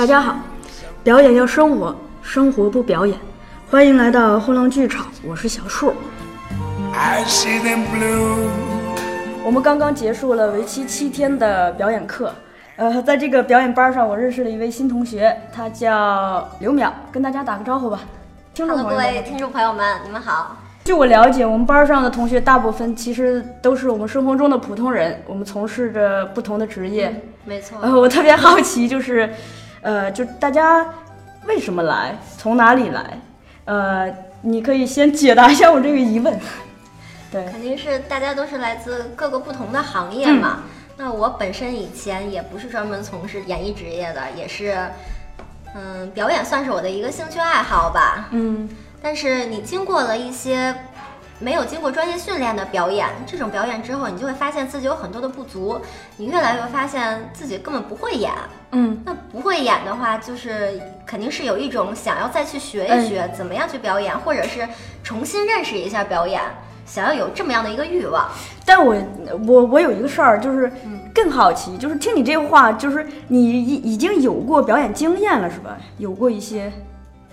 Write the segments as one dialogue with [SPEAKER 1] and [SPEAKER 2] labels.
[SPEAKER 1] 大家好，表演要生活，生活不表演。欢迎来到后浪剧场，我是小树。
[SPEAKER 2] I see them blue.
[SPEAKER 1] 我们刚刚结束了为期七天的表演课，呃，在这个表演班上，我认识了一位新同学，他叫刘淼，跟大家打个招呼吧。听众
[SPEAKER 3] Hello，
[SPEAKER 1] 朋友们，
[SPEAKER 3] 各位听众朋友们，你们好。
[SPEAKER 1] 据我了解，我们班上的同学大部分其实都是我们生活中的普通人，我们从事着不同的职业。
[SPEAKER 3] 没错，
[SPEAKER 1] 呃，我特别好奇，就是，呃，就大家为什么来，从哪里来？呃，你可以先解答一下我这个疑问。对，
[SPEAKER 3] 肯定是大家都是来自各个不同的行业嘛。那我本身以前也不是专门从事演艺职业的，也是，嗯，表演算是我的一个兴趣爱好吧。
[SPEAKER 1] 嗯，
[SPEAKER 3] 但是你经过了一些没有经过专业训练的表演，这种表演之后，你就会发现自己有很多的不足，你越来越发现自己根本不会演。
[SPEAKER 1] 嗯，
[SPEAKER 3] 那不会演的话，就是肯定是有一种想要再去学一学怎么样去表演，或者是重新认识一下表演，想要有这么样的一个欲望。
[SPEAKER 1] 但我我我有一个事儿，就是更好奇，就是听你这话，就是你已已经有过表演经验了，是吧？有过一些，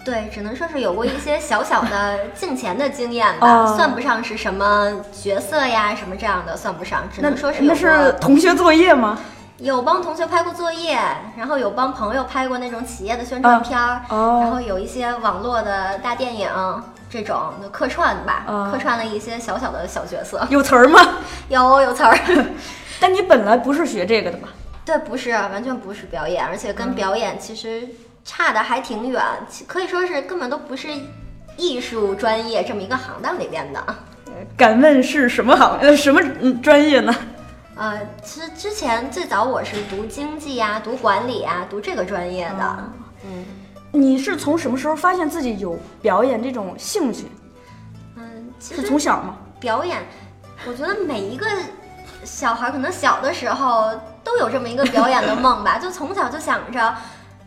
[SPEAKER 3] 对，只能说是有过一些小小的 镜前的经验吧，
[SPEAKER 1] 哦
[SPEAKER 3] 算不上是什么角色呀什么这样的，算不上，只能说是有
[SPEAKER 1] 那是同学作业吗？
[SPEAKER 3] 有帮同学拍过作业，然后有帮朋友拍过那种企业的宣传片儿，
[SPEAKER 1] 哦
[SPEAKER 3] 然后有一些网络的大电影这种的客串吧，
[SPEAKER 1] 哦
[SPEAKER 3] 客串了一些小小的小角色，
[SPEAKER 1] 有词儿吗？
[SPEAKER 3] 有有词儿。
[SPEAKER 1] 但你本来不是学这个的吧？
[SPEAKER 3] 对，不是，完全不是表演，而且跟表演其实差的还挺远，其可以说是根本都不是艺术专业这么一个行当里边的。
[SPEAKER 1] 敢问是什么行呃什么嗯专业呢？
[SPEAKER 3] 呃，其实之前最早我是读经济啊、读管理啊、读这个专业的。嗯
[SPEAKER 1] 你是从什么时候发现自己有表演这种兴趣？
[SPEAKER 3] 嗯，其
[SPEAKER 1] 是从小吗？
[SPEAKER 3] 表演，我觉得每一个小孩可能小的时候都有这么一个表演的梦吧，就从小就想着，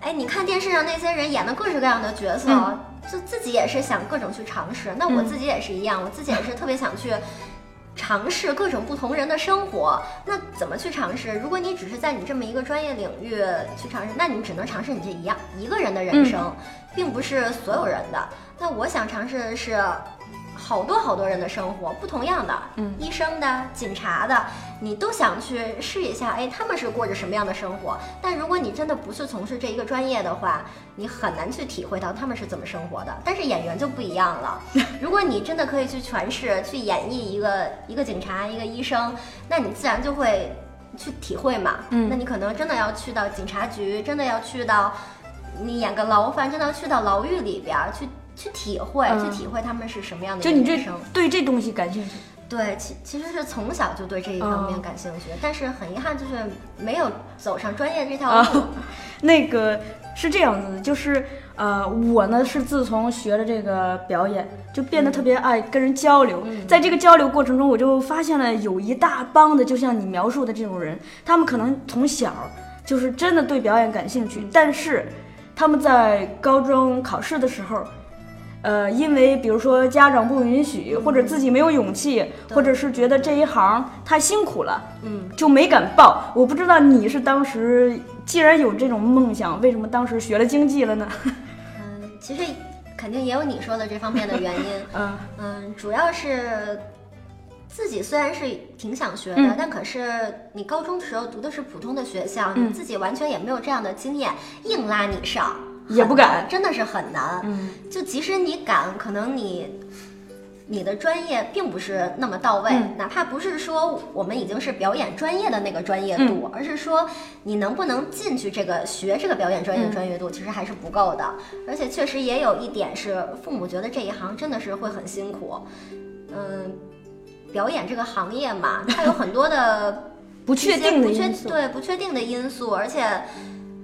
[SPEAKER 3] 哎，你看电视上那些人演的各式各样的角色，
[SPEAKER 1] 嗯
[SPEAKER 3] 就自己也是想各种去尝试。那我自己也是一样，我自己也是特别想去。尝试各种不同人的生活，那怎么去尝试？如果你只是在你这么一个专业领域去尝试，那你只能尝试你这一样一个人的人生，并不是所有人的。那我想尝试的是好多好多人的生活，不同样的，
[SPEAKER 1] 嗯
[SPEAKER 3] 医生的、警察的，你都想去试一下，哎，他们是过着什么样的生活？但如果你真的不是从事这一个专业的话，你很难去体会到他们是怎么生活的。但是演员就不一样了，如果你真的可以去诠释、去演绎一个一个警察、一个医生，那你自然就会去体会嘛。
[SPEAKER 1] 嗯
[SPEAKER 3] 那你可能真的要去到警察局，真的要去到你演个牢犯，真的要去到牢狱里边儿去。去体会，
[SPEAKER 1] 嗯
[SPEAKER 3] 去体会他们是什么样的
[SPEAKER 1] 就你这。对这东西感兴趣？
[SPEAKER 3] 对，其其实是从小就对这一方面
[SPEAKER 1] 哦
[SPEAKER 3] 感兴趣，但是很遗憾就是没有走上专业这条
[SPEAKER 1] 啊
[SPEAKER 3] 路。
[SPEAKER 1] 那个是这样子的，就是呃，我呢是自从学了这个表演，就变得特别爱跟人交流。在这个交流过程中，我就发现了有一大帮的，就像你描述的这种人，他们可能从小就是真的对表演感兴趣，但是他们在高中考试的时候。呃，因为比如说家长不允许，或者自己没有勇气，或者是觉得这一行太辛苦了，
[SPEAKER 3] 嗯，
[SPEAKER 1] 就没敢报。我不知道你是当时既然有这种梦想，为什么当时学了经济了呢？
[SPEAKER 3] 嗯，其实肯定也有你说的这方面的原因。
[SPEAKER 1] 嗯
[SPEAKER 3] 嗯，主要是自己虽然是挺想学的，
[SPEAKER 1] 嗯
[SPEAKER 3] 但可是你高中的时候读的是普通的学校，
[SPEAKER 1] 嗯
[SPEAKER 3] 你自己完全也没有这样的经验，硬拉你上
[SPEAKER 1] 也不敢
[SPEAKER 3] 真的是很难。
[SPEAKER 1] 嗯
[SPEAKER 3] 就即使你敢，可能你你的专业并不是那么到位，
[SPEAKER 1] 嗯
[SPEAKER 3] 哪怕不是说我们已经是表演专业的那个专业度，而是说你能不能进去这个学这个表演专业的
[SPEAKER 1] 嗯
[SPEAKER 3] 专业度，其实还是不够的。而且确实也有一点是，父母觉得这一行真的是会很辛苦，嗯。表演这个行业嘛，它有很多的
[SPEAKER 1] 不确定的因素。
[SPEAKER 3] 对不确定的因素，而且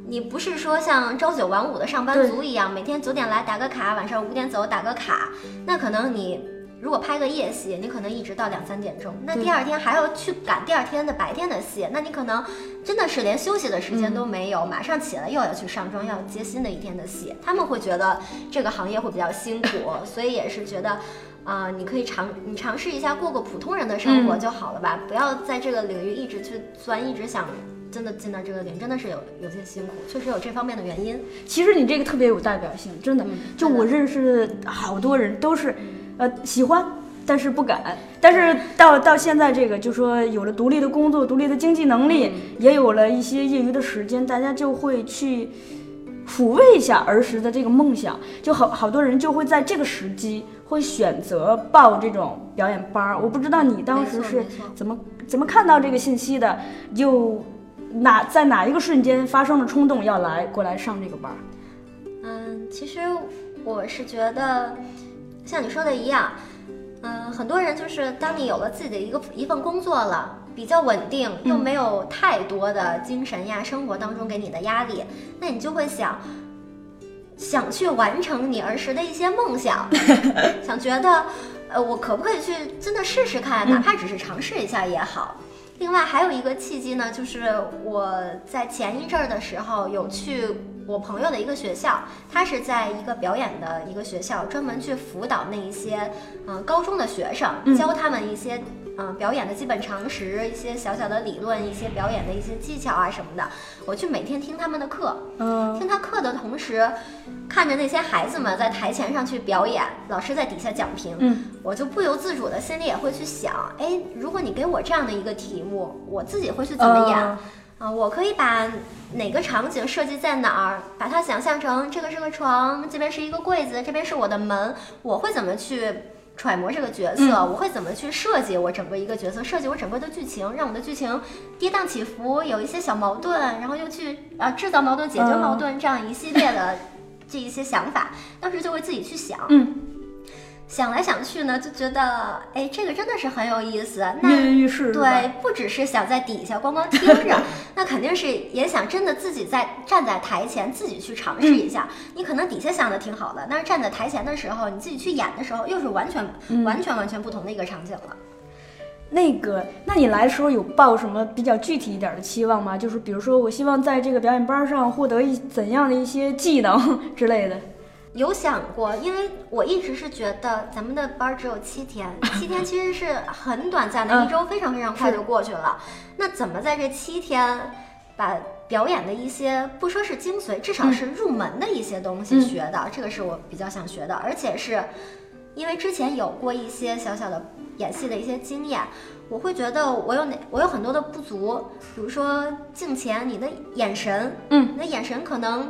[SPEAKER 3] 你不是说像朝九晚五的上班族一样，每天九点来打个卡，晚上五点走打个卡，那可能你。如果拍个夜戏，你可能一直到两三点钟，那第二天还要去赶第二天的白天的戏，那你可能真的是连休息的时间都没有，马上起来又要去上妆，要接新的一天的戏。他们会觉得这个行业会比较辛苦，所以也是觉得，啊、你可以尝你尝试一下过过普通人的生活
[SPEAKER 1] 嗯。
[SPEAKER 3] 就好了吧，不要在这个领域一直去钻，一直想真的进到这个点真的是有有些辛苦，确实有这方面的原因。
[SPEAKER 1] 其实你这个特别有代表性，真的。
[SPEAKER 3] 嗯
[SPEAKER 1] 就我认识好多人都是，呃，喜欢，但是不敢。但是到到现在这个，就说有了独立的工作、独立的经济能力，
[SPEAKER 3] 嗯
[SPEAKER 1] 也有了一些业余的时间，大家就会去抚慰一下儿时的这个梦想。就好好多人就会在这个时机会选择报这种表演班儿。我不知道你当时是怎么怎么看到这个信息的，又哪在哪一个瞬间发生了冲动要来过来上这个班儿？
[SPEAKER 3] 嗯，其实我是觉得，像你说的一样，嗯，很多人就是当你有了自己的一个一份工作了，比较稳定，又没有太多的精神呀，生活当中给你的压力，那你就会想。想去完成你儿时的一些梦想，想觉得，呃，我可不可以去真的试试看，哪怕只是尝试一下也好。另外还有一个契机呢，就是我在前一阵儿的时候有去我朋友的一个学校，他是在一个表演的一个学校，专门去辅导那一些嗯、呃高中的学生，教他们一些嗯、呃表演的基本常识，一些小小的理论，一些表演的一些技巧啊什么的。我去每天听他们的课，
[SPEAKER 1] 嗯
[SPEAKER 3] 听他课的同时，看着那些孩子们在台前上去表演，老师在底下讲评，
[SPEAKER 1] 嗯，
[SPEAKER 3] 我就不由自主的心里也会去想，哎，如果你给我这样的一个题目，我自己会去怎么演？
[SPEAKER 1] 呃
[SPEAKER 3] 啊，我可以把哪个场景设计在哪儿，把它想象成这个是个床，这边是一个柜子，这边是我的门，我会怎么去揣摩这个角色？我会怎么去设计我整个一个角色，设计我整个的剧情，让我的剧情跌宕起伏，有一些小矛盾，然后又去啊制造矛盾、解决矛盾，这样一系列的这一些想法，当时就会自己去想。
[SPEAKER 1] 嗯，
[SPEAKER 3] 想来想去呢，就觉得，哎，这个真的是很有意思。那
[SPEAKER 1] 跃跃欲试，
[SPEAKER 3] 对，不只是想在底下光光听着，那肯定是也想真的自己在站在台前自己去尝试一下。你可能底下想的挺好的，但是站在台前的时候，你自己去演的时候，又是完全、完全完全不同的一个场景了。
[SPEAKER 1] 那个，那你来的时候有抱什么比较具体一点的期望吗？就是比如说，我希望在这个表演班上获得一怎样的一些技能之类的。
[SPEAKER 3] 有想过，因为我一直是觉得咱们的班儿只有七天，七天其实是很短暂的，
[SPEAKER 1] 嗯
[SPEAKER 3] 一周非常非常快就过去了。那怎么在这七天把表演的一些不说是精髓，至少是入门的一些东西
[SPEAKER 1] 嗯
[SPEAKER 3] 学到？这个是我比较想学的，而且是因为之前有过一些小小的演戏的一些经验。我会觉得我有哪我有很多的不足，比如说镜前你的眼神，
[SPEAKER 1] 嗯，
[SPEAKER 3] 你的眼神可能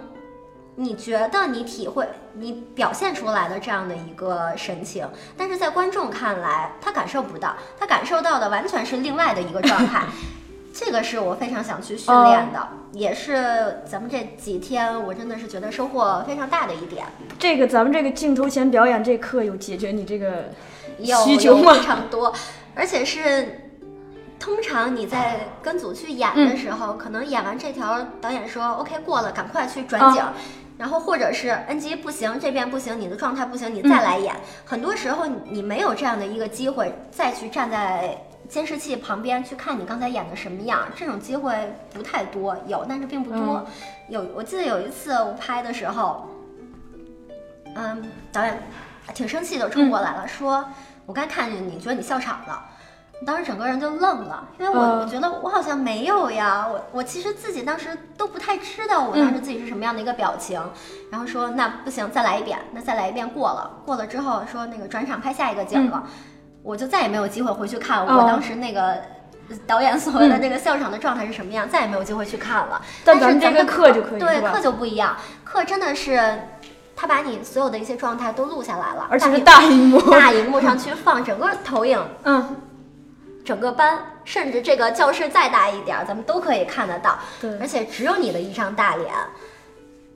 [SPEAKER 3] 你觉得你体会你表现出来的这样的一个神情，但是在观众看来，他感受不到，他感受到的完全是另外的一个状态。这个是我非常想去训练的，也是咱们这几天我真的是觉得收获非常大的一点。
[SPEAKER 1] 这个咱们这个镜头前表演这课有解决你这个
[SPEAKER 3] 有
[SPEAKER 1] 需求吗
[SPEAKER 3] 有非常多，而且是。通常你在跟组去演的时候，可能演完这条，导演说 OK 过了，赶快去转景，然后或者是 NG 不行，这边不行，你的状态不行，你再来演。很多时候你没有这样的一个机会再去站在监视器旁边去看你刚才演的什么样，这种机会不太多，有但是并不多。有我记得有一次我拍的时候，嗯，导演挺生气的冲过来了，说我刚看见你，觉得你笑场了。当时整个人就愣了，因为我、
[SPEAKER 1] 嗯。
[SPEAKER 3] 我觉得我好像没有呀，我我其实自己当时都不太知道我当时自己是什么样的一个表情，然后说那不行，再来一遍，那再来一遍过了，过了之后说那个转场拍下一个景了，我就再也没有机会回去看我
[SPEAKER 1] 哦。
[SPEAKER 3] 当时那个导演所谓的那个笑场的状态是什么样，再也没有机会去看了。
[SPEAKER 1] 但
[SPEAKER 3] 但是
[SPEAKER 1] 这个课就可以
[SPEAKER 3] 对课就不一样，课真的是他把你所有的一些状态都录下来了，
[SPEAKER 1] 而且是
[SPEAKER 3] 大
[SPEAKER 1] 大荧幕。
[SPEAKER 3] 大荧幕上去放 整个投影。
[SPEAKER 1] 嗯，
[SPEAKER 3] 整个班，甚至这个教室再大一点儿，咱们都可以看得到。
[SPEAKER 1] 对
[SPEAKER 3] 而且只有你的一张大脸，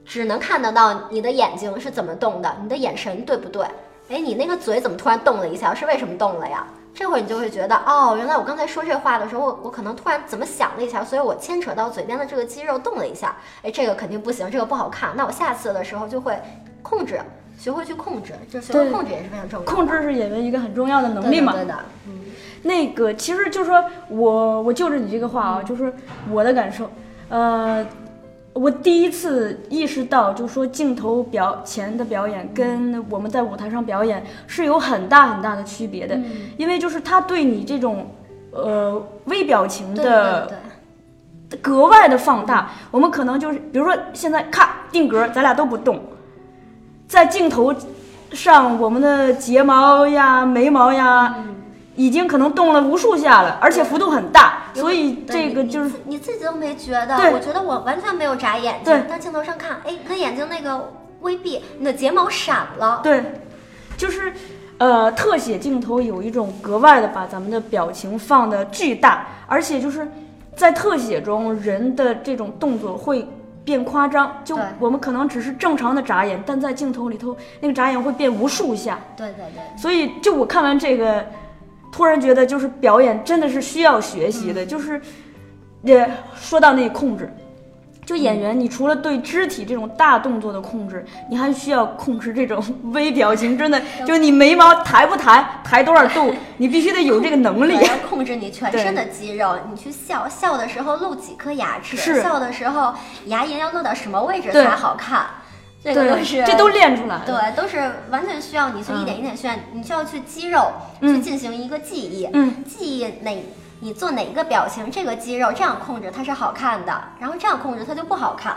[SPEAKER 3] 只能看得到你的眼睛是怎么动的，你的眼神对不对？哎，你那个嘴怎么突然动了一下？是为什么动了呀？这会儿你就会觉得，哦，原来我刚才说这话的时候，我我可能突然怎么想了一下，所以我牵扯到嘴边的这个肌肉动了一下。哎，这个肯定不行，这个不好看。那我下次的时候就会控制，学会去控制，就学会控制也是非常重要的。
[SPEAKER 1] 控制是演员一个很重要的能力嘛。
[SPEAKER 3] 对的，对的嗯。
[SPEAKER 1] 那个其实就是说我我就着你这个话啊，就是我的感受，呃，我第一次意识到，就是说镜头表前的表演跟我们在舞台上表演是有很大很大的区别的，因为就是他对你这种呃微表情
[SPEAKER 3] 对
[SPEAKER 1] 的
[SPEAKER 3] 对对。
[SPEAKER 1] 格外的放大。我们可能就是，比如说现在咔定格，咱俩都不动，在镜头上我们的睫毛呀、眉毛呀，已经可能动了无数下了，而且幅度很大，所以这个就是
[SPEAKER 3] 你自己都没觉得，我觉得我完全没有眨眼睛
[SPEAKER 1] 对，
[SPEAKER 3] 但镜头上看，哎，你的眼睛那个微闭，你的睫毛闪了，
[SPEAKER 1] 对，就是呃，特写镜头有一种格外的把咱们的表情放的巨大，而且就是在特写中，人的这种动作会变夸张。就我们可能只是正常的眨眼，但在镜头里头，那个眨眼会变无数下。
[SPEAKER 3] 对对对。
[SPEAKER 1] 所以，就我看完这个，突然觉得就是表演真的是需要学习的，就是，也说到那控制。就演员，你除了对肢体这种大动作的控制，你还需要控制这种 微表情。真的，就你眉毛抬不抬，抬多少度，你必须得有这个能力
[SPEAKER 3] 对。要 控制你全身的肌肉，你去笑，笑的时候露几颗牙齿，笑的时候牙龈要露到什么位置才好看，这个都，是
[SPEAKER 1] 这都练出来了。
[SPEAKER 3] 对，都是完全需要你去一点一点训练，你需要去肌肉
[SPEAKER 1] 嗯
[SPEAKER 3] 去进行一个记忆，
[SPEAKER 1] 嗯，
[SPEAKER 3] 记忆哪你做哪一个表情，这个肌肉这样控制它是好看的，然后这样控制它就不好看。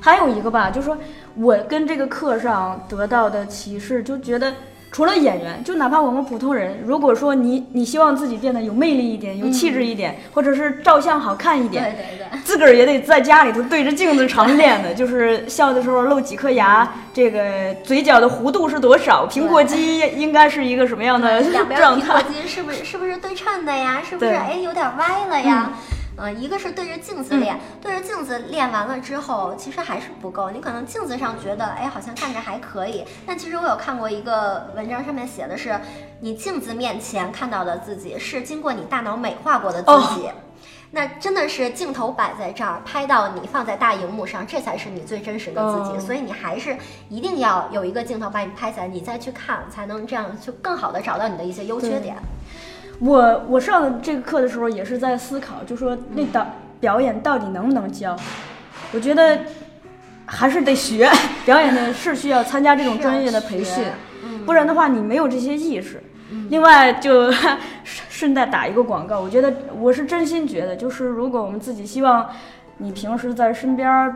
[SPEAKER 1] 还有一个吧，就是说我跟这个课上得到的启示，就觉得除了演员，就哪怕我们普通人，如果说你你希望自己变得有魅力一点、有气质一点，或者是照相好看一点，
[SPEAKER 3] 对对对。
[SPEAKER 1] 自个儿也得在家里头对着镜子常练的，就是笑的时候露几颗牙，这个嘴角的弧度是多少，苹果肌 应该是一个什么样的
[SPEAKER 3] 两边
[SPEAKER 1] 状
[SPEAKER 3] 苹果
[SPEAKER 1] 态。
[SPEAKER 3] 肌是不是是不是对称的呀？是不是
[SPEAKER 1] 对
[SPEAKER 3] 哎有点歪了呀？呃，一个是对着镜子练，对着镜子练完了之后，其实还是不够。你可能镜子上觉得，哎，好像看着还可以，但其实我有看过一个文章，上面写的是，你镜子面前看到的自己是经过你大脑美化过的自己。那真的是镜头摆在这儿，拍到你放在大荧幕上，这才是你最真实的自己。
[SPEAKER 1] 哦
[SPEAKER 3] 所以你还是一定要有一个镜头把你拍下来，你再去看，才能这样就更好的找到你的一些优缺点。
[SPEAKER 1] 我我上这个课的时候也是在思考，就说那导表演到底能不能教？我觉得还是得学，表演的是需要参加这种专业的培训，
[SPEAKER 3] 嗯
[SPEAKER 1] 不然的话你没有这些意识。另外就 顺带打一个广告，我觉得我是真心觉得，就是如果我们自己希望你平时在身边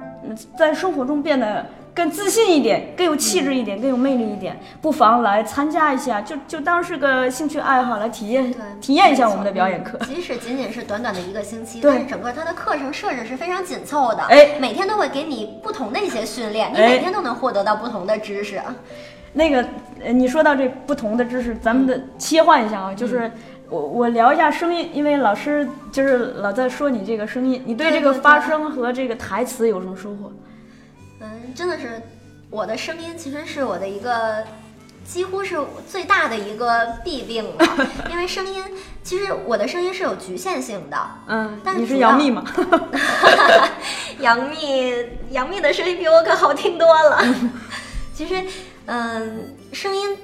[SPEAKER 1] 在生活中变得更自信一点，更有气质一点，更有魅力一点，不妨来参加一下，就就当是个兴趣爱好来体验，体验一下我们的表演课。
[SPEAKER 3] 即使仅仅是短短的一个星期，但是整个它的课程设置是非常紧凑的，
[SPEAKER 1] 哎。
[SPEAKER 3] 每天都会给你不同的一些训练，你
[SPEAKER 1] 哎
[SPEAKER 3] 每天都能获得到不同的知识。
[SPEAKER 1] 那个，呃你说到这不同的知识，咱们的切换一下啊，就是我我聊一下声音，因为老师就是老在说你这个声音，你对这个发声和这个台词有什么收获？
[SPEAKER 3] 嗯，真的是我的声音其实是我的一个。几乎是最大的一个弊病了，因为声音，其实我的声音是有局限性的。
[SPEAKER 1] 嗯，
[SPEAKER 3] 但是你是
[SPEAKER 1] 杨幂吗？
[SPEAKER 3] 杨幂，杨幂的声音比我可好听多了。其实，嗯，声音，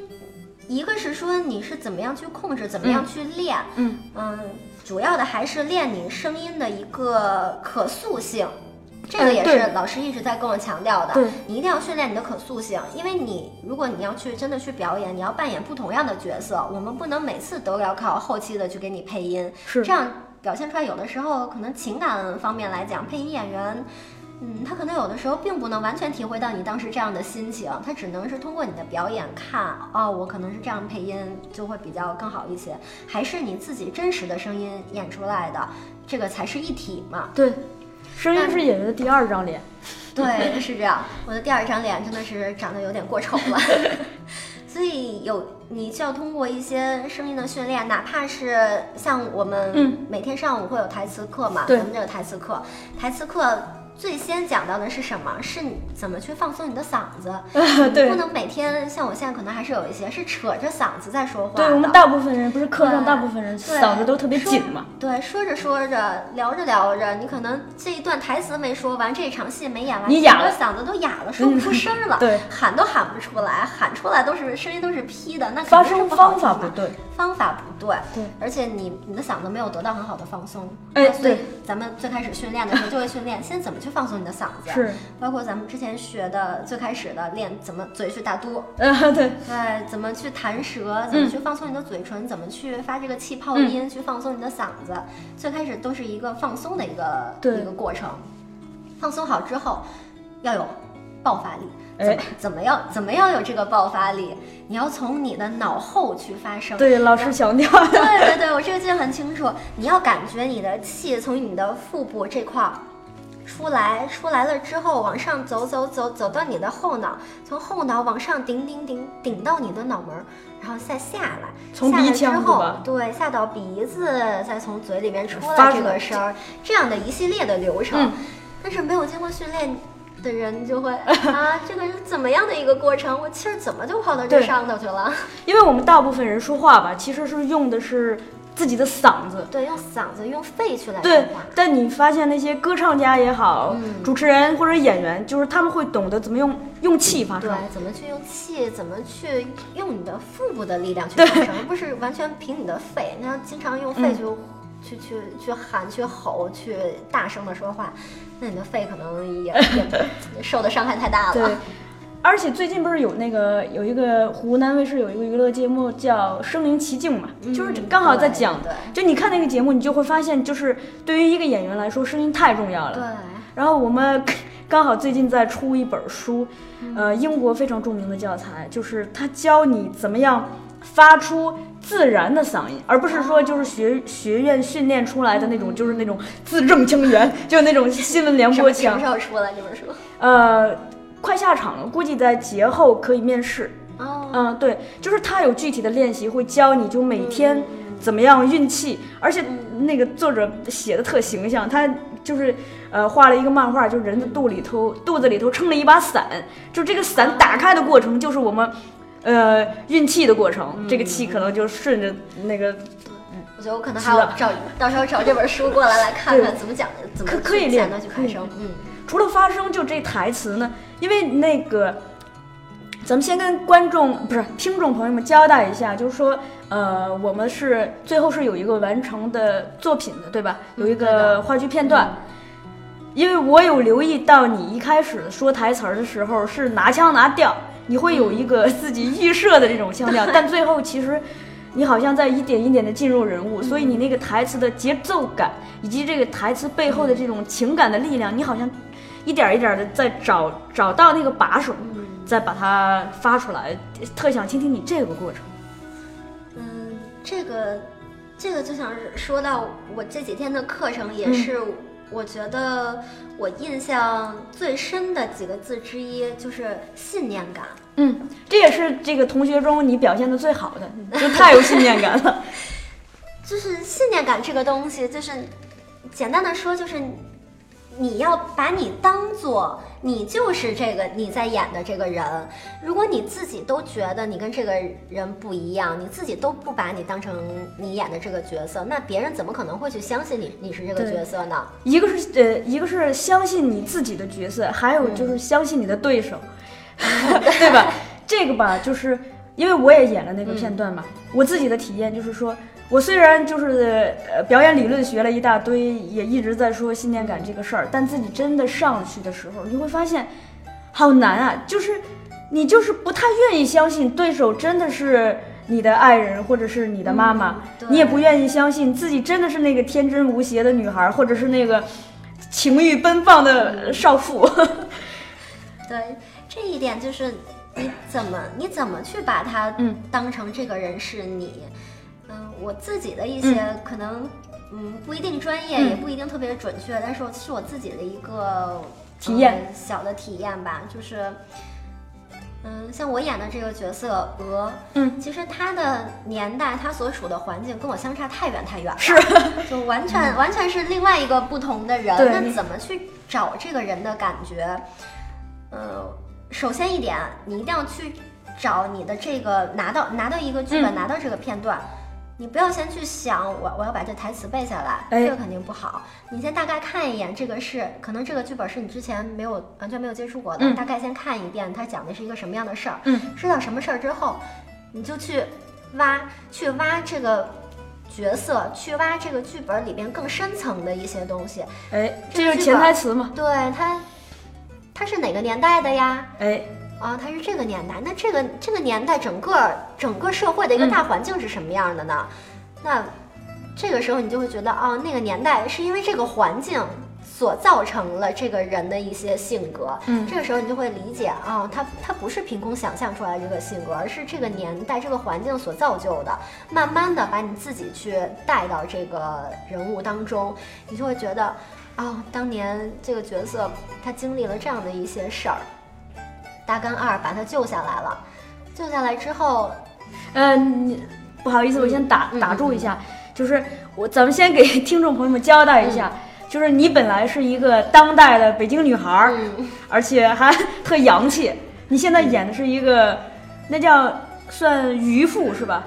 [SPEAKER 3] 一个是说你是怎么样去控制，怎么样去练，
[SPEAKER 1] 嗯
[SPEAKER 3] 嗯，主要的还是练你声音的一个可塑性。这个也是老师一直在跟我强调的，
[SPEAKER 1] 对。
[SPEAKER 3] 你一定要训练你的可塑性，因为你如果你要去真的去表演，你要扮演不同样的角色，我们不能每次都要靠后期的去给你配音，
[SPEAKER 1] 是。
[SPEAKER 3] 这样表现出来，有的时候可能情感方面来讲，配音演员，嗯，他可能有的时候并不能完全体会到你当时这样的心情，他只能是通过你的表演看，哦，我可能是这样配音就会比较更好一些，还是你自己真实的声音演出来的，这个才是一体嘛。
[SPEAKER 1] 对，声音是演员的第二张脸。
[SPEAKER 3] 对，是这样。我的第二张脸真的是长得有点过丑了，所以有你需要通过一些声音的训练，哪怕是像我们
[SPEAKER 1] 嗯
[SPEAKER 3] 每天上午会有台词课嘛，
[SPEAKER 1] 对
[SPEAKER 3] 咱们这个台词课，台词课。最先讲到的是什么？是你怎么去放松你的嗓子。你
[SPEAKER 1] 对。
[SPEAKER 3] 不能每天像我现在可能还是有一些是扯着嗓子在说话
[SPEAKER 1] 对，我们大部分人不是课上大部分人嗓子都特别紧嘛。
[SPEAKER 3] 对，说着说着，聊着聊着，你可能这一段台词没说完，这一场戏没演完，
[SPEAKER 1] 你哑了。
[SPEAKER 3] 嗓子都哑了，说不出声儿了，
[SPEAKER 1] 对，
[SPEAKER 3] 喊都喊不出来，喊出来都是声音都是劈的，那肯
[SPEAKER 1] 发声方法不对，
[SPEAKER 3] 方法不对，
[SPEAKER 1] 对，
[SPEAKER 3] 而且你你的嗓子没有得到很好的放松。
[SPEAKER 1] 哎
[SPEAKER 3] 所以咱们最开始训练的时候就会训练，先怎么去放松你的嗓子，
[SPEAKER 1] 是，
[SPEAKER 3] 包括咱们之前学的最开始的练怎么嘴去大嘟，
[SPEAKER 1] 啊，对，
[SPEAKER 3] 对，怎么去弹舌，怎么去放松你的嘴唇，怎么去发这个气泡音，去放松你的嗓子。最开始都是一个放松的一个
[SPEAKER 1] 对。
[SPEAKER 3] 一个过程。放松好之后，要有爆发力。怎
[SPEAKER 1] 哎
[SPEAKER 3] 么怎么样怎么样有这个爆发力？你要从你的脑后去发声。
[SPEAKER 1] 对，老师强调，
[SPEAKER 3] 对对对，我这个记得很清楚。你要感觉你的气从你的腹部这块儿出来，出来了之后往上走走走，走到你的后脑，从后脑往上顶顶顶顶到你的脑门儿，然后再下来。
[SPEAKER 1] 从鼻
[SPEAKER 3] 下来之后
[SPEAKER 1] 腔对
[SPEAKER 3] 下到鼻子，再从嘴里面出来这个声儿，这样的一系列的流程。
[SPEAKER 1] 嗯
[SPEAKER 3] 但是没有经过训练。的人就会 啊，这个是怎么样的一个过程？我气儿怎么就跑到这上头去了？
[SPEAKER 1] 因为我们大部分人说话吧，其实是用的是自己的嗓子。
[SPEAKER 3] 对，用嗓子、用肺去来说
[SPEAKER 1] 对
[SPEAKER 3] 话。，
[SPEAKER 1] 但你发现那些歌唱家也好，
[SPEAKER 3] 嗯
[SPEAKER 1] 主持人或者演员，就是他们会懂得怎么用用气发声
[SPEAKER 3] 对。，怎么去用气，怎么去用你的腹部的力量去发声，而不是完全凭你的肺。那要经常用肺去、去去去喊、去吼、去大声的说话，那你的肺可能也 也受的伤害太大了对。，
[SPEAKER 1] 而且最近不是有那个有一个湖南卫视有一个娱乐节目叫《身临其境》嘛，就是
[SPEAKER 3] 嗯
[SPEAKER 1] 刚好在讲
[SPEAKER 3] 对，
[SPEAKER 1] 就你看那个节目，你就会发现，就是对于一个演员来说，声音太重要了对。然后我们刚好最近在出一本书，
[SPEAKER 3] 嗯
[SPEAKER 1] 呃，英国非常著名的教材，就是他教你怎么样发出自然的嗓音，而不是说就是学学院训练出来的那种，就是那种字正腔圆，就是那种新闻联播腔
[SPEAKER 3] 什么时。候出来这本书？
[SPEAKER 1] 呃，快下场了，估计在节后可以面试。
[SPEAKER 3] 哦，
[SPEAKER 1] 嗯，对，就是他有具体的练习，会教你就每天怎么样运气，而且那个作者写的特形象，他就是呃画了一个漫画，就人的肚里头肚子里头撑了一把伞，就这个伞打开的过程就是我们呃运气的过程，这个气可能就顺着那个
[SPEAKER 3] 我觉得我可能还要找，到时候找这本书过来来看看怎么讲，怎么
[SPEAKER 1] 可可以
[SPEAKER 3] 去
[SPEAKER 1] 练
[SPEAKER 3] 才能去发声。嗯，
[SPEAKER 1] 除了发声，就这台词呢，因为那个，咱们先跟观众不是听众朋友们交代一下，就是说，呃，我们是最后是有一个完成的作品的，对吧？有一个话剧片段。因为我有留意到你一开始说台词儿的时候是拿腔拿调，你会有一个自己预设的这种腔调，但最后其实你好像在一点一点的进入人物，所以你那个台词的节奏感以及这个台词背后的这种情感的力量，你好像一点一点的在找找到那个把手，再把它发出来。特想听听你这个过程。
[SPEAKER 3] 嗯，这个这个就想说到我这几天的课程，也是我觉得我印象最深的几个字之一，就是信念感。
[SPEAKER 1] 嗯，这也是这个同学中你表现的最好的，就太有信念感了。
[SPEAKER 3] 就是信念感这个东西，就是简单的说，就是你要把你当做你就是这个你在演的这个人。如果你自己都觉得你跟这个人不一样，你自己都不把你当成你演的这个角色，那别人怎么可能会去相信你你是这个角色呢？
[SPEAKER 1] 一个是呃，一个是相信你自己的角色，还有就是相信你的对手，对吧？这个吧，就是因为我也演了那个片段嘛，我自己的体验就是说，我虽然就是呃表演理论学了一大堆，也一直在说信念感这个事儿，但自己真的上去的时候，你会发现好难啊，就是你就是不太愿意相信对手真的是。你的爱人或者是你的妈妈，
[SPEAKER 3] 嗯
[SPEAKER 1] 你也不愿意相信自己真的是那个天真无邪的女孩，或者是那个情欲奔放的少妇。
[SPEAKER 3] 对，这一点就是你怎么你怎么去把他
[SPEAKER 1] 嗯
[SPEAKER 3] 当成这个人是你？嗯，我自己的一些可能嗯不一定专业，
[SPEAKER 1] 嗯
[SPEAKER 3] 也不一定特别准确，但是我是我自己的一个
[SPEAKER 1] 体验
[SPEAKER 3] 呃小的体验吧，就是。嗯，像我演的这个角色鹅，
[SPEAKER 1] 嗯，
[SPEAKER 3] 其实他的年代，他所处的环境跟我相差太远太远了，
[SPEAKER 1] 是，
[SPEAKER 3] 就完全、完全是另外一个不同的人。那怎么去找这个人的感觉？呃，首先一点，你一定要去找你的这个拿到拿到一个剧本，
[SPEAKER 1] 嗯
[SPEAKER 3] 拿到这个片段。你不要先去想我我要把这台词背下来，
[SPEAKER 1] 哎
[SPEAKER 3] 这个肯定不好。你先大概看一眼，这个是可能这个剧本是你之前没有完全没有接触过的，
[SPEAKER 1] 嗯
[SPEAKER 3] 大概先看一遍，它讲的是一个什么样的事儿。
[SPEAKER 1] 嗯，
[SPEAKER 3] 知道什么事儿之后，你就去挖去挖这个角色，去挖这个剧本里边更深层的一些东西。
[SPEAKER 1] 哎，
[SPEAKER 3] 这
[SPEAKER 1] 就是潜台词嘛。
[SPEAKER 3] 对它，它是哪个年代的呀？
[SPEAKER 1] 哎，
[SPEAKER 3] 啊，他是这个年代。那这个这个年代整个整个社会的一个
[SPEAKER 1] 嗯
[SPEAKER 3] 大环境是什么样的呢？那这个时候你就会觉得，哦，那个年代是因为这个环境所造成了这个人的一些性格。
[SPEAKER 1] 嗯
[SPEAKER 3] 这个时候你就会理解啊、他他不是凭空想象出来这个性格，而是这个年代这个环境所造就的。慢慢的把你自己去带到这个人物当中，你就会觉得，哦，当年这个角色他经历了这样的一些事儿，大干二把他救下来了，救下来之后，
[SPEAKER 1] 嗯，你不好意思，我先打
[SPEAKER 3] 嗯
[SPEAKER 1] 打住一下，就是我咱们先给听众朋友们交代一下，就是你本来是一个当代的北京女孩儿，
[SPEAKER 3] 嗯，
[SPEAKER 1] 而且还特洋气，你现在演的是一个那叫算渔妇是吧？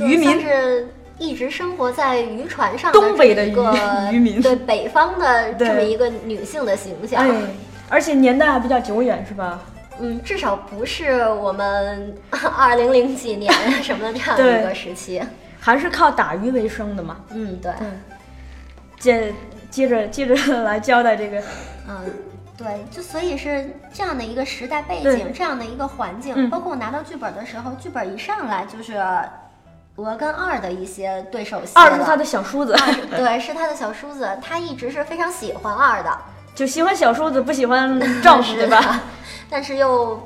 [SPEAKER 1] 渔民。
[SPEAKER 3] 是一直生活在渔船上
[SPEAKER 1] 东北的
[SPEAKER 3] 一个
[SPEAKER 1] 渔渔民
[SPEAKER 3] 对北方的这么一个女性的形象。
[SPEAKER 1] 哎，而且年代还比较久远是吧？
[SPEAKER 3] 嗯，至少不是我们二零零几年什么的这样的一个时期。
[SPEAKER 1] 还是靠打鱼为生的嘛。
[SPEAKER 3] 嗯，对，
[SPEAKER 1] 接接着接着来交代这个，
[SPEAKER 3] 嗯，对，就所以是这样的一个时代背景，这样的一个环境，
[SPEAKER 1] 嗯。
[SPEAKER 3] 包括我拿到剧本的时候，剧本一上来就是俄跟二的一些对手戏
[SPEAKER 1] 二是他的小叔子，
[SPEAKER 3] 二对，是他的小叔子，他一直是非常喜欢二的，
[SPEAKER 1] 就喜欢小叔子，不喜欢丈夫，对吧？
[SPEAKER 3] 但是又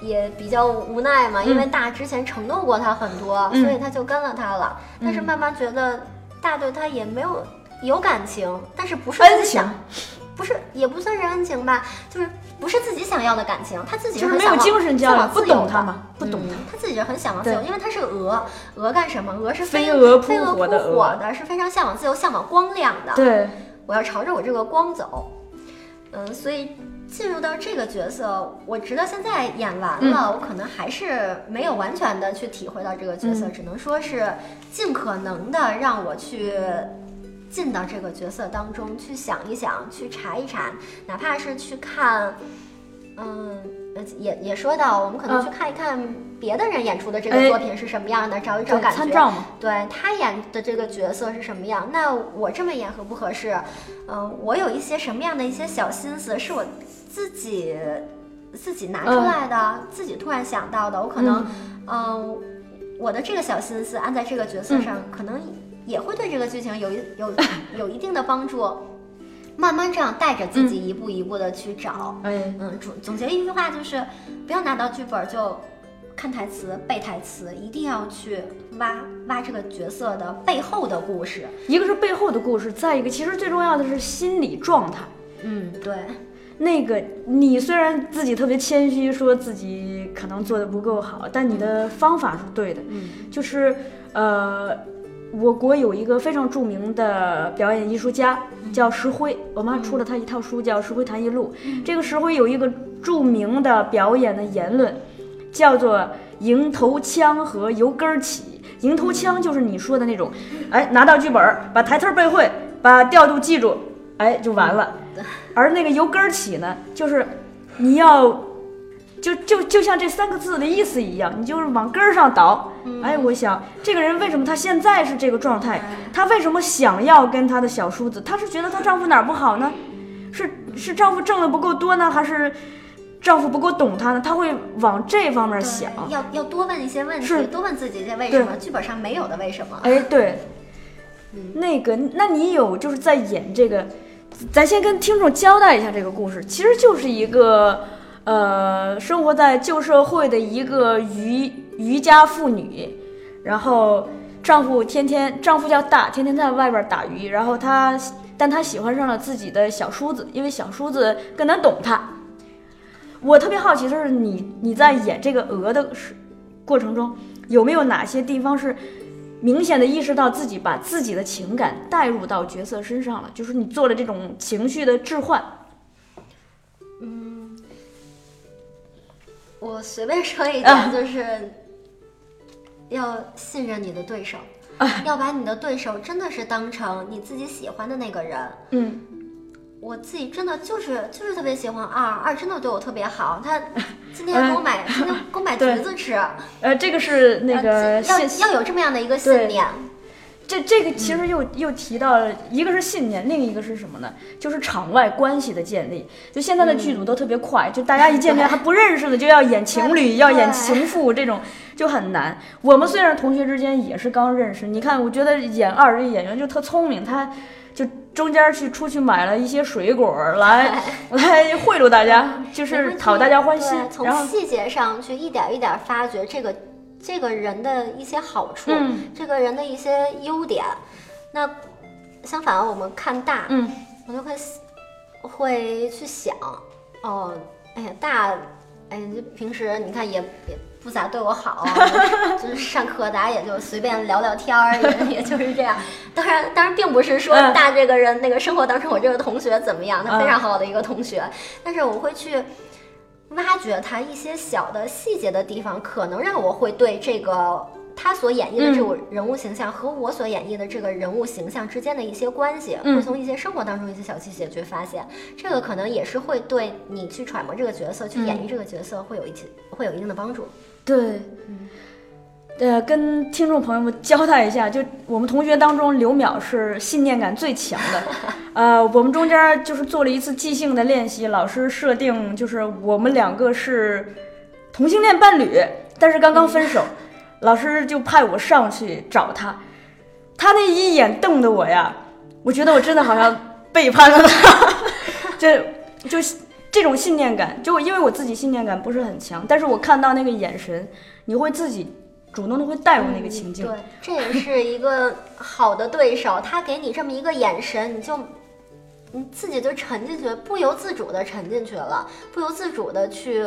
[SPEAKER 3] 也比较无奈嘛，因为大之前承诺过他很多，
[SPEAKER 1] 嗯
[SPEAKER 3] 所以他就跟了他了。但是慢慢觉得大对他也没有有感情，但是不是
[SPEAKER 1] 恩情
[SPEAKER 3] 自己想，不是也不算是恩情吧，就是不是自己想要的感情，他自己
[SPEAKER 1] 就是没有
[SPEAKER 3] 很向往
[SPEAKER 1] 精神交流，不懂他嘛，不懂
[SPEAKER 3] 嗯
[SPEAKER 1] 他。
[SPEAKER 3] 自己就很向往自由，因为他是鹅，鹅干什么？鹅是
[SPEAKER 1] 飞
[SPEAKER 3] 飞
[SPEAKER 1] 蛾扑
[SPEAKER 3] 飞蛾
[SPEAKER 1] 火的
[SPEAKER 3] 扑火的，是非常向往自由、向往光亮的。
[SPEAKER 1] 对，
[SPEAKER 3] 我要朝着我这个光走。嗯，所以进入到这个角色，我直到现在演完
[SPEAKER 1] 嗯
[SPEAKER 3] 了，我可能还是没有完全的去体会到这个角色，
[SPEAKER 1] 嗯
[SPEAKER 3] 只能说是尽可能的让我去。进到这个角色当中去想一想，去查一查，哪怕是去看，嗯，呃也也说到，我们可能
[SPEAKER 1] 嗯
[SPEAKER 3] 去看一看别的人演出的这个
[SPEAKER 1] 哎
[SPEAKER 3] 作品是什么样的，找一找感觉。
[SPEAKER 1] 参照嘛。
[SPEAKER 3] 对他演的这个角色是什么样？那我这么演合不合适？嗯、我有一些什么样的一些小心思是我自己自己拿出来的，自己突然想到的。我可能，嗯、我的这个小心思按在这个角色上，可能也会对这个剧情有一有 有一定的帮助。慢慢这样带着自己一步一步的去找。
[SPEAKER 1] 哎，
[SPEAKER 3] 嗯，总总结一句话就是，不要拿到剧本就看台词、背台词，一定要去挖挖这个角色的背后的故事。
[SPEAKER 1] 一个是背后的故事，再一个其实最重要的是心理状态。
[SPEAKER 3] 嗯，对，
[SPEAKER 1] 那个你虽然自己特别谦虚，说自己可能做的不够好，但你的方法是对的。
[SPEAKER 3] 嗯
[SPEAKER 1] 就是呃，我国有一个非常著名的表演艺术家叫石辉，我妈出了他一套书叫《石辉谈艺录》。这个石辉有一个著名的表演的言论，叫做“迎头枪和由根儿起”。迎头枪就是你说的那种，哎，拿到剧本，把台词儿背会，把调度记住，哎，就完了。而那个由根儿起呢，就是你要就就就像这三个字的意思一样，你就是往根儿上倒。哎，我想这个人为什么他现在是这个状态？他为什么想要跟他的小叔子？她是觉得她丈夫哪儿不好呢？是是丈夫挣的不够多呢，还是丈夫不够懂她呢？她会往这方面想。
[SPEAKER 3] 要要多问一些问题，多问自己这为什么，剧本上没有的为什么。
[SPEAKER 1] 哎，对，那个，那你有就是在演这个，咱先跟听众交代一下这个故事，其实就是一个呃，生活在旧社会的一个渔渔家妇女，然后丈夫天天丈夫叫大，天天在外边打鱼，然后她但她喜欢上了自己的小叔子，因为小叔子更能懂她。我特别好奇，就是你你在演这个鹅的过程中，有没有哪些地方是明显的意识到自己把自己的情感带入到角色身上了？就是你做了这种情绪的置换。
[SPEAKER 3] 嗯我随便说一
[SPEAKER 1] 啊
[SPEAKER 3] 点，就是要信任你的对手，
[SPEAKER 1] 啊
[SPEAKER 3] 要把你的对手真的是当成你自己喜欢的那个人。
[SPEAKER 1] 嗯
[SPEAKER 3] 我自己真的就是就是特别喜欢二，二真的对我特别好。他 今天给我买，今天给我买橘子吃。
[SPEAKER 1] 呃，这个是那个
[SPEAKER 3] 呃要要有这么样的一个信念。
[SPEAKER 1] 这这个其实又又提到了，一个是信念，另一个是什么呢？就是场外关系的建立。就现在的剧组都特别快，就大家一见面还不认识的就要演情侣，要演情妇，这种就很难。我们虽然同学之间也是刚认识，你看，我觉得演二这演员就特聪明，他就中间去出去买了一些水果来 来贿赂大家，就是讨大家欢心。然后
[SPEAKER 3] 从细节上去一点一点发掘这个这个人的一些好处，
[SPEAKER 1] 嗯
[SPEAKER 3] 这个人的一些优点。那相反，我们看大，
[SPEAKER 1] 嗯，
[SPEAKER 3] 我就会会去想，哦，哎呀，大，哎，就平时你看也也不咋对我好，就是上课大家也就随便聊聊天儿，也 也就是这样。当然，当然并不是说
[SPEAKER 1] 嗯
[SPEAKER 3] 大这个人那个生活当中我这个同学怎么样，他非
[SPEAKER 1] 嗯
[SPEAKER 3] 常好的一个同学，但是我会去。挖掘他一些小的细节的地方，可能让我会对这个他所演绎的这种人物形象和我所演绎的这个人物形象之间的一些关系，
[SPEAKER 1] 嗯。
[SPEAKER 3] 会从一些生活当中一些小细节去发现，这个可能也是会对你去揣摩这个角色、去演绎这个角色会有一些会有一定的帮助。
[SPEAKER 1] 对，呃，跟听众朋友们交代一下，就我们同学当中，刘淼是信念感最强的。呃，我们中间就是做了一次即兴的练习，老师设定就是我们两个是同性恋伴侣，但是刚刚分手，老师就派我上去找他，他那一眼瞪的我呀，我觉得我真的好像背叛了他，这 就是这种信念感，就因为我自己信念感不是很强，但是我看到那个眼神，你会自己主动的会带入那个情境。
[SPEAKER 3] 对，这也是一个好的对手，他给你这么一个眼神，你就你自己就沉进去，不由自主的沉进去了，不由自主的去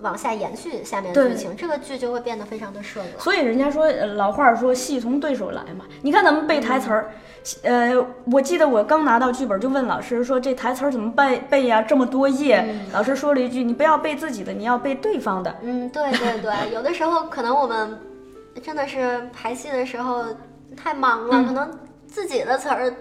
[SPEAKER 3] 往下延续下面的剧情，这个剧就会变得非常的顺了。
[SPEAKER 1] 所以人家说呃老话儿说戏从对手来嘛。你看咱们背台词儿，呃，我记得我刚拿到剧本就问老师说这台词儿怎么背背呀？这么多页，老师说了一句你不要背自己的，你要背对方的。
[SPEAKER 3] 嗯，对对对，有的时候可能我们真的是排戏的时候太忙了，
[SPEAKER 1] 嗯
[SPEAKER 3] 可能自己的词儿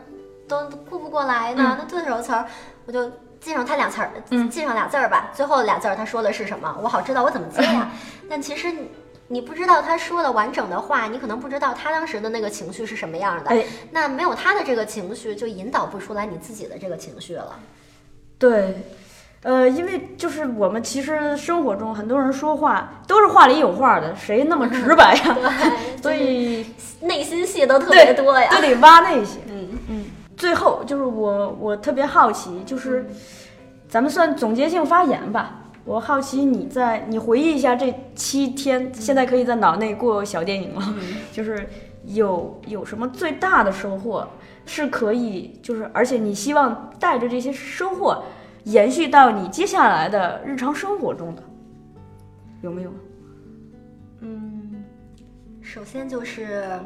[SPEAKER 3] 都顾不过来呢。那对手词儿，我就记上他俩词儿，
[SPEAKER 1] 嗯
[SPEAKER 3] 记上俩字儿吧。最后俩字儿他说的是什么，我好知道我怎么接呀。但其实你。你不知道他说的完整的话，你可能不知道他当时的那个情绪是什么样的。
[SPEAKER 1] 哎
[SPEAKER 3] 那没有他的这个情绪，就引导不出来你自己的这个情绪了。
[SPEAKER 1] 对，呃，因为就是我们其实生活中很多人说话都是话里有话的，谁那么直白呀？
[SPEAKER 3] 对，
[SPEAKER 1] 所以
[SPEAKER 3] 内心戏都特别多呀。
[SPEAKER 1] 都得挖那些。
[SPEAKER 3] 嗯
[SPEAKER 1] 嗯，最后就是我我特别好奇，就是咱们算总结性发言吧。我好奇你在你回忆一下这七天，现在可以在脑内过小电影了，就是有有什么最大的收获，是可以就是而且你希望带着这些收获延续到你接下来的日常生活中的，有没有？
[SPEAKER 3] 嗯，首先就是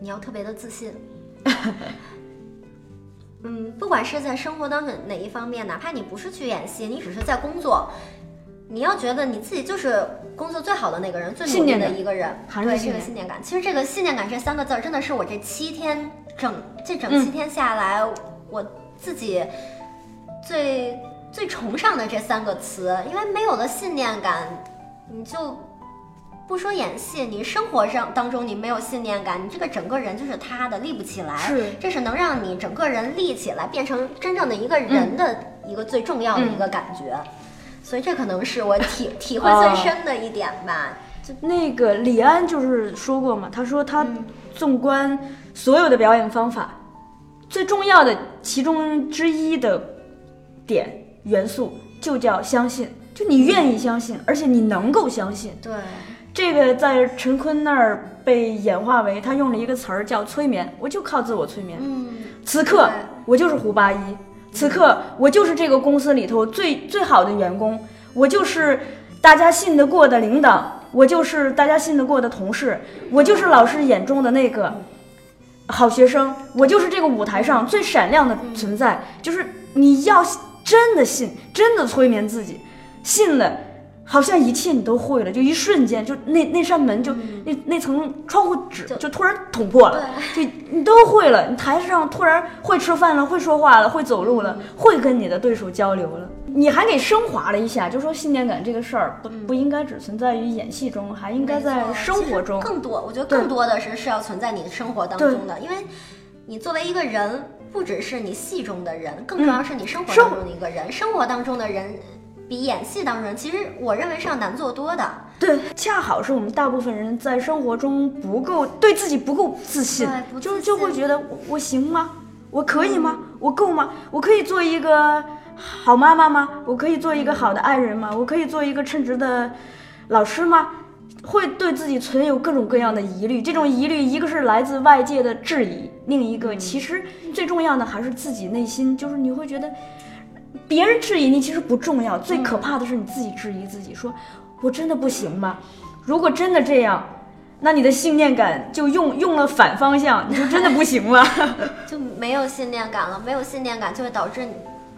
[SPEAKER 3] 你要特别的自信。嗯，不管是在生活当中哪一方面，哪怕你不是去演戏，你只是在工作，你要觉得你自己就是工作最好的那个人，最努力的一个人，对这个信念感。其实这个信念感这三个字儿，真的是我这七天整这整
[SPEAKER 1] 嗯
[SPEAKER 3] 七天下来，我自己最最崇尚的这三个词，因为没有了信念感，你就不说演戏，你生活上当中你没有信念感，你这个整个人就是塌的，立不起来。
[SPEAKER 1] 是
[SPEAKER 3] 这是能让你整个人立起来，变成真正的一个人的一个最重要的一个感觉。所以这可能是我体 体会最深的一点吧。就
[SPEAKER 1] 那个李安就是说过嘛，他说他
[SPEAKER 3] 嗯
[SPEAKER 1] 纵观所有的表演方法，最重要的其中之一的点元素就叫相信，就你愿意相信，而且你能够相信。
[SPEAKER 3] 对，
[SPEAKER 1] 这个在陈坤那儿被演化为他用了一个词儿叫催眠，我就靠自我催眠。
[SPEAKER 3] 嗯，
[SPEAKER 1] 此刻我就是胡八一，此刻我就是这个公司里头最最好的员工，我就是大家信得过的领导，我就是大家信得过的同事，我就是老师眼中的那个好学生，我就是这个舞台上最闪亮的存在。就是你要真的信，真的催眠自己，信了。好像一切你都会了，就一瞬间，就那那扇门就、那那层窗户纸
[SPEAKER 3] 就
[SPEAKER 1] 就突然捅破了，就你都会了。你台上突然会吃饭了，会说话了，会走路了，会跟你的对手交流了。你还给升华了一下，就说信念感这个事儿不不应该只存在于演戏中，还应该在生活中。
[SPEAKER 3] 更多，我觉得更多的是是要存在你的生活当中的，因为你作为一个人，不只是你戏中的人，更重要是你生活当中的一个人。生活当中的人比演戏当中人，其实我认为是要难做多的。
[SPEAKER 1] 对，恰好是我们大部分人在生活中不够对自己不够自信
[SPEAKER 3] 对，不
[SPEAKER 1] 就
[SPEAKER 3] 自信
[SPEAKER 1] 就会觉得我我行吗？我可以吗？我够吗？我可以做一个好妈妈吗？我可以做一个好的爱人吗？我可以做一个称职的老师吗？会对自己存有各种各样的疑虑，这种疑虑一个是来自外界的质疑，另一个其实最重要的还是自己内心，就是你会觉得别人质疑你其实不重要，最可怕的是你自己质疑自己，说我真的不行吗？如果真的这样，那你的信念感就用用了反方向，你就真的不行了。
[SPEAKER 3] 就没有信念感了，没有信念感就会导致你，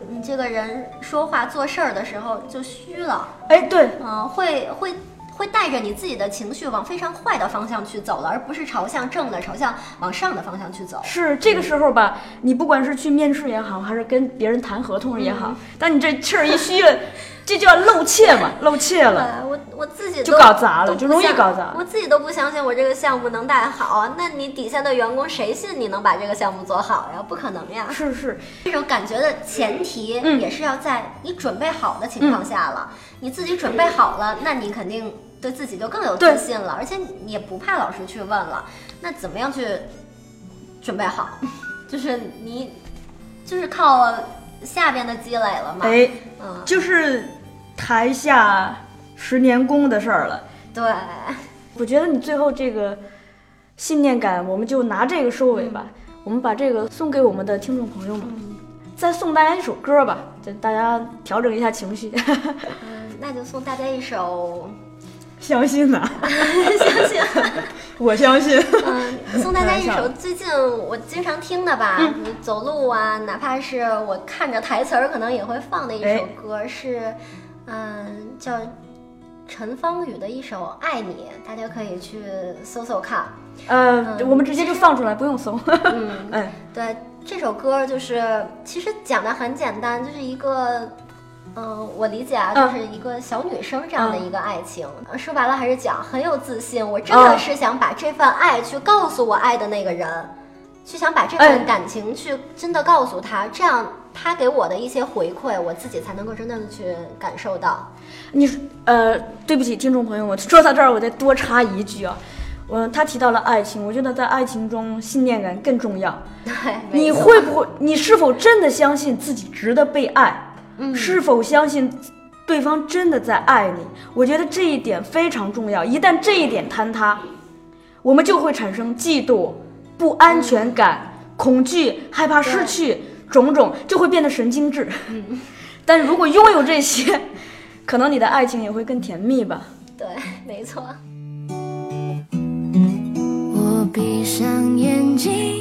[SPEAKER 3] 你这个人说话做事儿的时候就虚了，
[SPEAKER 1] 哎，对，
[SPEAKER 3] 嗯、会会会带着你自己的情绪往非常坏的方向去走了，而不是朝向正的、朝向往上的方向去走。
[SPEAKER 1] 是这个时候吧，你不管是去面试也好，还是跟别人谈合同也好，
[SPEAKER 3] 嗯
[SPEAKER 1] 当你这气儿一虚了，这就要露怯嘛，露怯
[SPEAKER 3] 对
[SPEAKER 1] 了。
[SPEAKER 3] 我我自己
[SPEAKER 1] 就
[SPEAKER 3] 都
[SPEAKER 1] 搞砸了就容易搞砸
[SPEAKER 3] 我自己都不相信我这个项目能带好，那你底下的员工谁信你能把这个项目做好呀？不可能呀！
[SPEAKER 1] 是是，
[SPEAKER 3] 这种感觉的前提
[SPEAKER 1] 嗯
[SPEAKER 3] 也是要在你准备好的情况下了。你自己准备好了，那你肯定对自己就更有自信了，而且你也不怕老师去问了。那怎么样去准备好？就是你就是靠下边的积累了嘛。
[SPEAKER 1] 哎，
[SPEAKER 3] 嗯，
[SPEAKER 1] 就是台下十年功的事儿了。
[SPEAKER 3] 对，
[SPEAKER 1] 我觉得你最后这个信念感，我们就拿这个收尾吧。我们把这个送给我们的听众朋友们，再送大家一首歌吧，就大家调整一下情绪。
[SPEAKER 3] 嗯，那就送大家一首，
[SPEAKER 1] 相信呐、
[SPEAKER 3] 相信。
[SPEAKER 1] 我相信。
[SPEAKER 3] 嗯，送大家一首最近我经常听的吧，
[SPEAKER 1] 嗯
[SPEAKER 3] 比如走路啊，哪怕是我看着台词儿，可能也会放的一
[SPEAKER 1] 哎
[SPEAKER 3] 首歌，是，嗯，叫陈芳宇的一首《爱你》，大家可以去搜搜看。
[SPEAKER 1] 呃，我们直接就放出来，不用搜。
[SPEAKER 3] 嗯，
[SPEAKER 1] 哎，
[SPEAKER 3] 对，这首歌就是其实讲的很简单，就是一个。嗯，我理解啊，
[SPEAKER 1] 嗯
[SPEAKER 3] 就是一个小女生这样的一个爱情。呃说白了还是讲很有自信，我真的
[SPEAKER 1] 嗯
[SPEAKER 3] 是想把这份爱去告诉我爱的那个人，去想把这
[SPEAKER 1] 哎
[SPEAKER 3] 份感情去真的告诉他，这样他给我的一些回馈，我自己才能够真正的去感受到。
[SPEAKER 1] 你呃，对不起，听众朋友们，说到这儿我再多插一句啊。我他提到了爱情，我觉得在爱情中信念感更重要。
[SPEAKER 3] 对，
[SPEAKER 1] 你会不会？你是否真的相信自己值得被爱？
[SPEAKER 3] 嗯
[SPEAKER 1] 是否相信对方真的在爱你？我觉得这一点非常重要。一旦这一点坍塌，我们就会产生嫉妒、不安全感、恐惧、害怕失去种种，就会变得神经质。嗯但如果拥有这些，可能你的爱情也会更甜蜜吧。
[SPEAKER 3] 对，没错。
[SPEAKER 4] 我闭上眼睛，